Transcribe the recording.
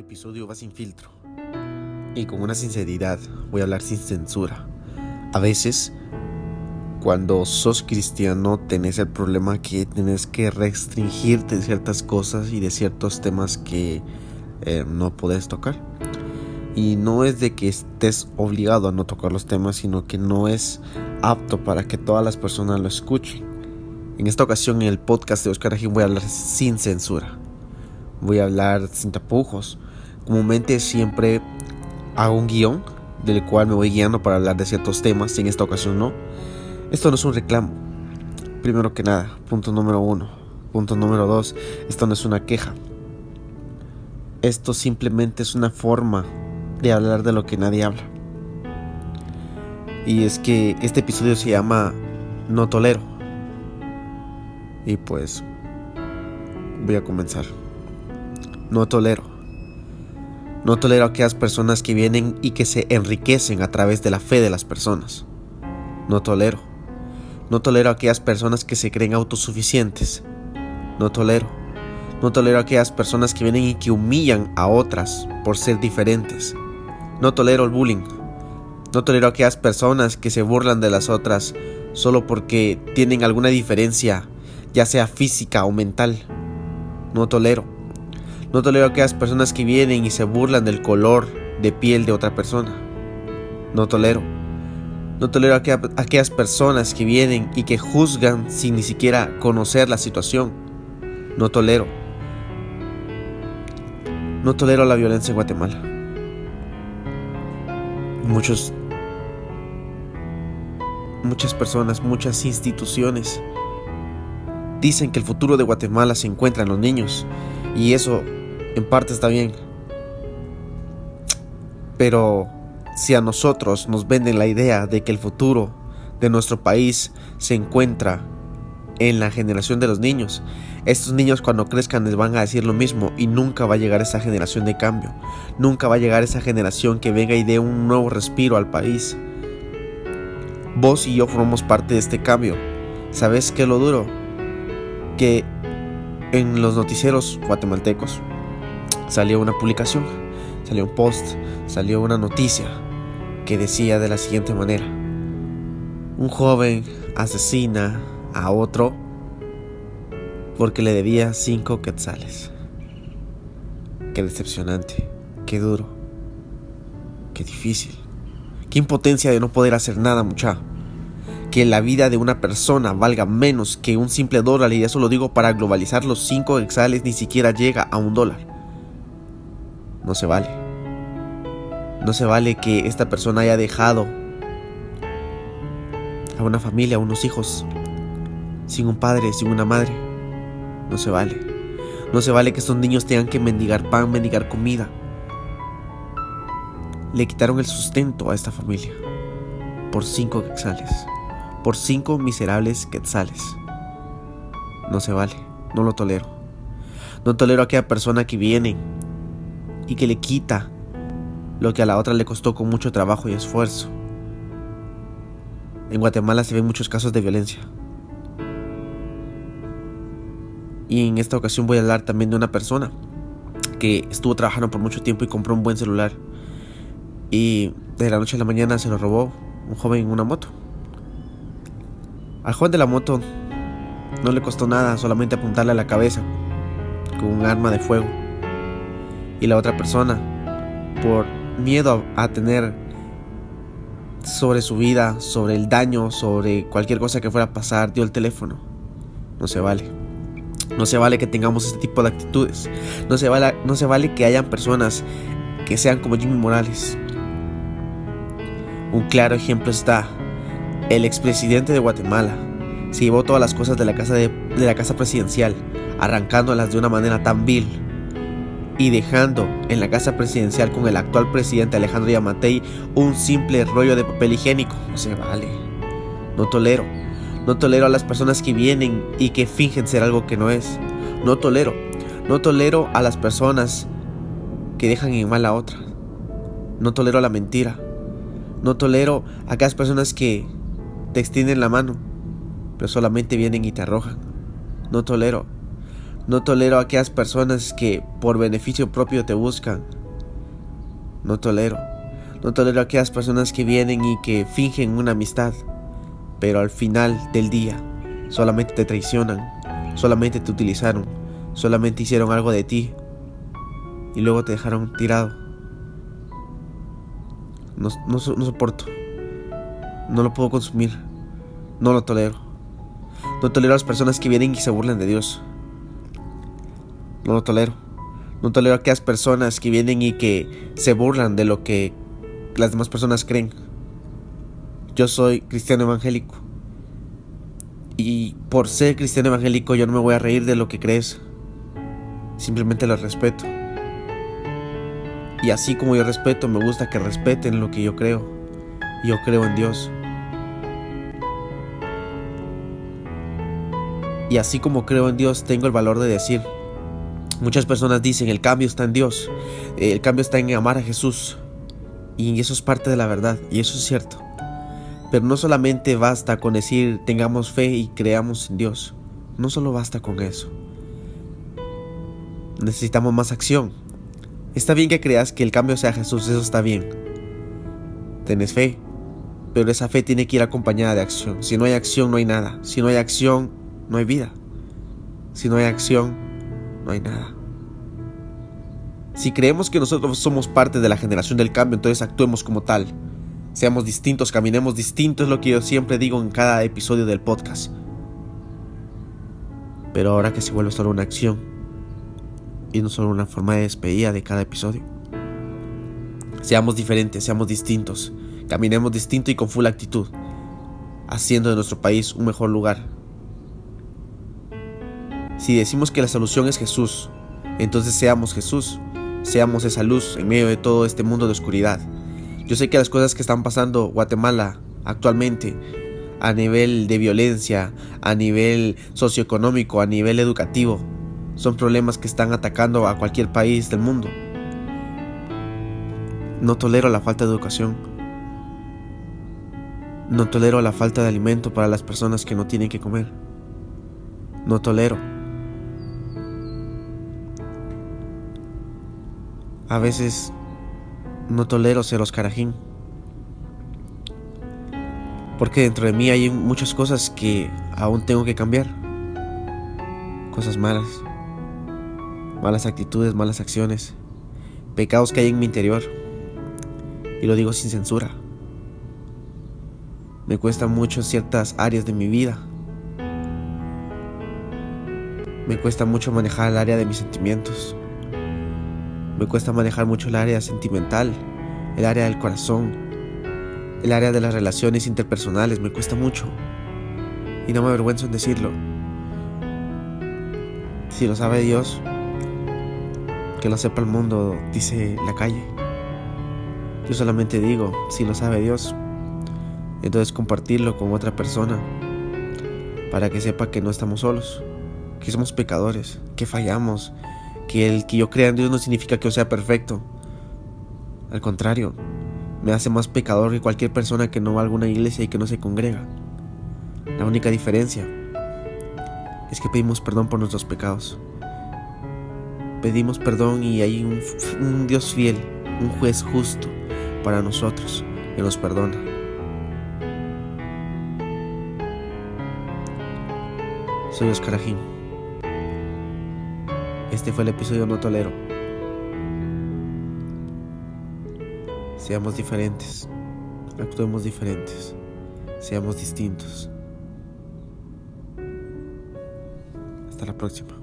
episodio va sin filtro. Y con una sinceridad, voy a hablar sin censura. A veces, cuando sos cristiano, tenés el problema que tenés que restringirte de ciertas cosas y de ciertos temas que eh, no podés tocar. Y no es de que estés obligado a no tocar los temas, sino que no es apto para que todas las personas lo escuchen. En esta ocasión, en el podcast de Oscar Ajín, voy a hablar sin censura voy a hablar sin tapujos. Comúnmente siempre hago un guion del cual me voy guiando para hablar de ciertos temas, en esta ocasión no. Esto no es un reclamo. Primero que nada, punto número uno. Punto número dos, esto no es una queja. Esto simplemente es una forma de hablar de lo que nadie habla. Y es que este episodio se llama No Tolero. Y pues voy a comenzar. No tolero. No tolero a aquellas personas que vienen y que se enriquecen a través de la fe de las personas. No tolero. No tolero a aquellas personas que se creen autosuficientes. No tolero. No tolero a aquellas personas que vienen y que humillan a otras por ser diferentes. No tolero el bullying. No tolero a aquellas personas que se burlan de las otras solo porque tienen alguna diferencia, ya sea física o mental. No tolero. No tolero a aquellas personas que vienen y se burlan del color de piel de otra persona. No tolero. No tolero a aquellas personas que vienen y que juzgan sin ni siquiera conocer la situación. No tolero. No tolero la violencia en Guatemala. Muchos muchas personas, muchas instituciones dicen que el futuro de Guatemala se encuentra en los niños y eso en parte está bien. Pero si a nosotros nos venden la idea de que el futuro de nuestro país se encuentra en la generación de los niños, estos niños cuando crezcan les van a decir lo mismo y nunca va a llegar esa generación de cambio. Nunca va a llegar esa generación que venga y dé un nuevo respiro al país. Vos y yo formamos parte de este cambio. ¿Sabes qué lo duro? Que en los noticieros guatemaltecos salió una publicación, salió un post, salió una noticia que decía de la siguiente manera. Un joven asesina a otro porque le debía cinco quetzales. Qué decepcionante, qué duro, qué difícil, qué impotencia de no poder hacer nada, mucha. Que la vida de una persona valga menos que un simple dólar, y eso lo digo para globalizar los cinco quetzales, ni siquiera llega a un dólar. No se vale. No se vale que esta persona haya dejado a una familia, a unos hijos, sin un padre, sin una madre. No se vale. No se vale que estos niños tengan que mendigar pan, mendigar comida. Le quitaron el sustento a esta familia por cinco quetzales, por cinco miserables quetzales. No se vale, no lo tolero. No tolero a aquella persona que viene y que le quita lo que a la otra le costó con mucho trabajo y esfuerzo. En Guatemala se ven muchos casos de violencia. Y en esta ocasión voy a hablar también de una persona que estuvo trabajando por mucho tiempo y compró un buen celular. Y de la noche a la mañana se lo robó un joven en una moto. Al joven de la moto no le costó nada, solamente apuntarle a la cabeza con un arma de fuego y la otra persona, por miedo a, tener sobre su vida, sobre el daño, sobre cualquier cosa que fuera a pasar, dio el teléfono. No se vale. No se vale que tengamos este tipo de actitudes. No se vale, no se vale que hayan personas que sean como Jimmy Morales. Un claro ejemplo está el expresidente de Guatemala. Se llevó todas las cosas de la casa, de, de la casa presidencial, arrancándolas de una manera tan vil y dejando en la casa presidencial con el actual presidente Alejandro Yamatei un simple rollo de papel higiénico. No se vale. No tolero. No tolero a las personas que vienen y que fingen ser algo que no es. No tolero. No tolero a las personas que dejan en mal a otra. No tolero la mentira. No tolero a aquellas personas que te extienden la mano, pero solamente vienen y te arrojan. No tolero No tolero a aquellas personas que por beneficio propio te buscan. No tolero. No tolero a aquellas personas que vienen y que fingen una amistad, pero al final del día solamente te traicionan, solamente te utilizaron, solamente hicieron algo de ti y luego te dejaron tirado. No, no, soporto. No lo puedo consumir. No lo tolero. No tolero a las personas que vienen y se burlan de Dios. No lo tolero. No tolero a aquellas personas que vienen y que se burlan de lo que las demás personas creen. Yo soy cristiano evangélico. Y por ser cristiano evangélico yo no me voy a reír de lo que crees. Simplemente lo respeto. Y así como yo respeto, me gusta que respeten lo que yo creo. Yo creo en Dios. Y así como creo en Dios, tengo el valor de decir, muchas personas dicen, el cambio está en Dios, el cambio está en amar a Jesús. Y eso es parte de la verdad, y eso es cierto. Pero no solamente basta con decir tengamos fe y creamos en Dios. No solo basta con eso. Necesitamos más acción. Está bien que creas que el cambio sea Jesús, eso está bien. Tienes fe, pero esa fe tiene que ir acompañada de acción. Si no hay acción, no hay nada. Si no hay acción, no hay vida. Si no hay acción, no hay nada. Si creemos que nosotros somos parte de la generación del cambio, entonces actuemos como tal. Seamos distintos, caminemos distintos, es lo que yo siempre digo en cada episodio del podcast. Pero ahora que se vuelve solo una acción y no solo una forma de despedida de cada episodio. Seamos diferentes, seamos distintos, caminemos distinto y con full actitud, haciendo de nuestro país un mejor lugar. Si decimos que la solución es Jesús, entonces seamos Jesús, seamos esa luz en medio de todo este mundo de oscuridad yo sé que las cosas que están pasando Guatemala actualmente a nivel de violencia, a nivel socioeconómico, a nivel educativo, son problemas que están atacando a cualquier país del mundo. No tolero la falta de educación. No tolero la falta de alimento para las personas que no tienen que comer. No tolero. A veces no tolero ser Oscarajín. Porque dentro de mí hay muchas cosas que aún tengo que cambiar. Cosas malas. Malas actitudes, malas acciones. Pecados que hay en mi interior. Y lo digo sin censura. Me cuesta mucho ciertas áreas de mi vida. Me cuesta mucho manejar el área de mis sentimientos. Me cuesta manejar mucho el área sentimental, el área del corazón, el área de las relaciones interpersonales. Me cuesta mucho. Y no me avergüenzo en decirlo. Si lo sabe Dios, que lo sepa el mundo, dice la calle. Yo solamente digo, si lo sabe Dios, entonces compartirlo con otra persona para que sepa que no estamos solos, que somos pecadores, que fallamos, que el que yo crea en Dios no significa que yo sea perfecto. Al contrario, me hace más pecador que cualquier persona que no va a alguna iglesia y que no se congrega. La única diferencia es que pedimos perdón por nuestros pecados. Pedimos perdón y hay un, Dios fiel, un juez justo para nosotros que nos perdona. Soy Oscar Ajín. Este fue el episodio No Tolero. Seamos diferentes, actuemos diferentes, seamos distintos. Hasta la próxima.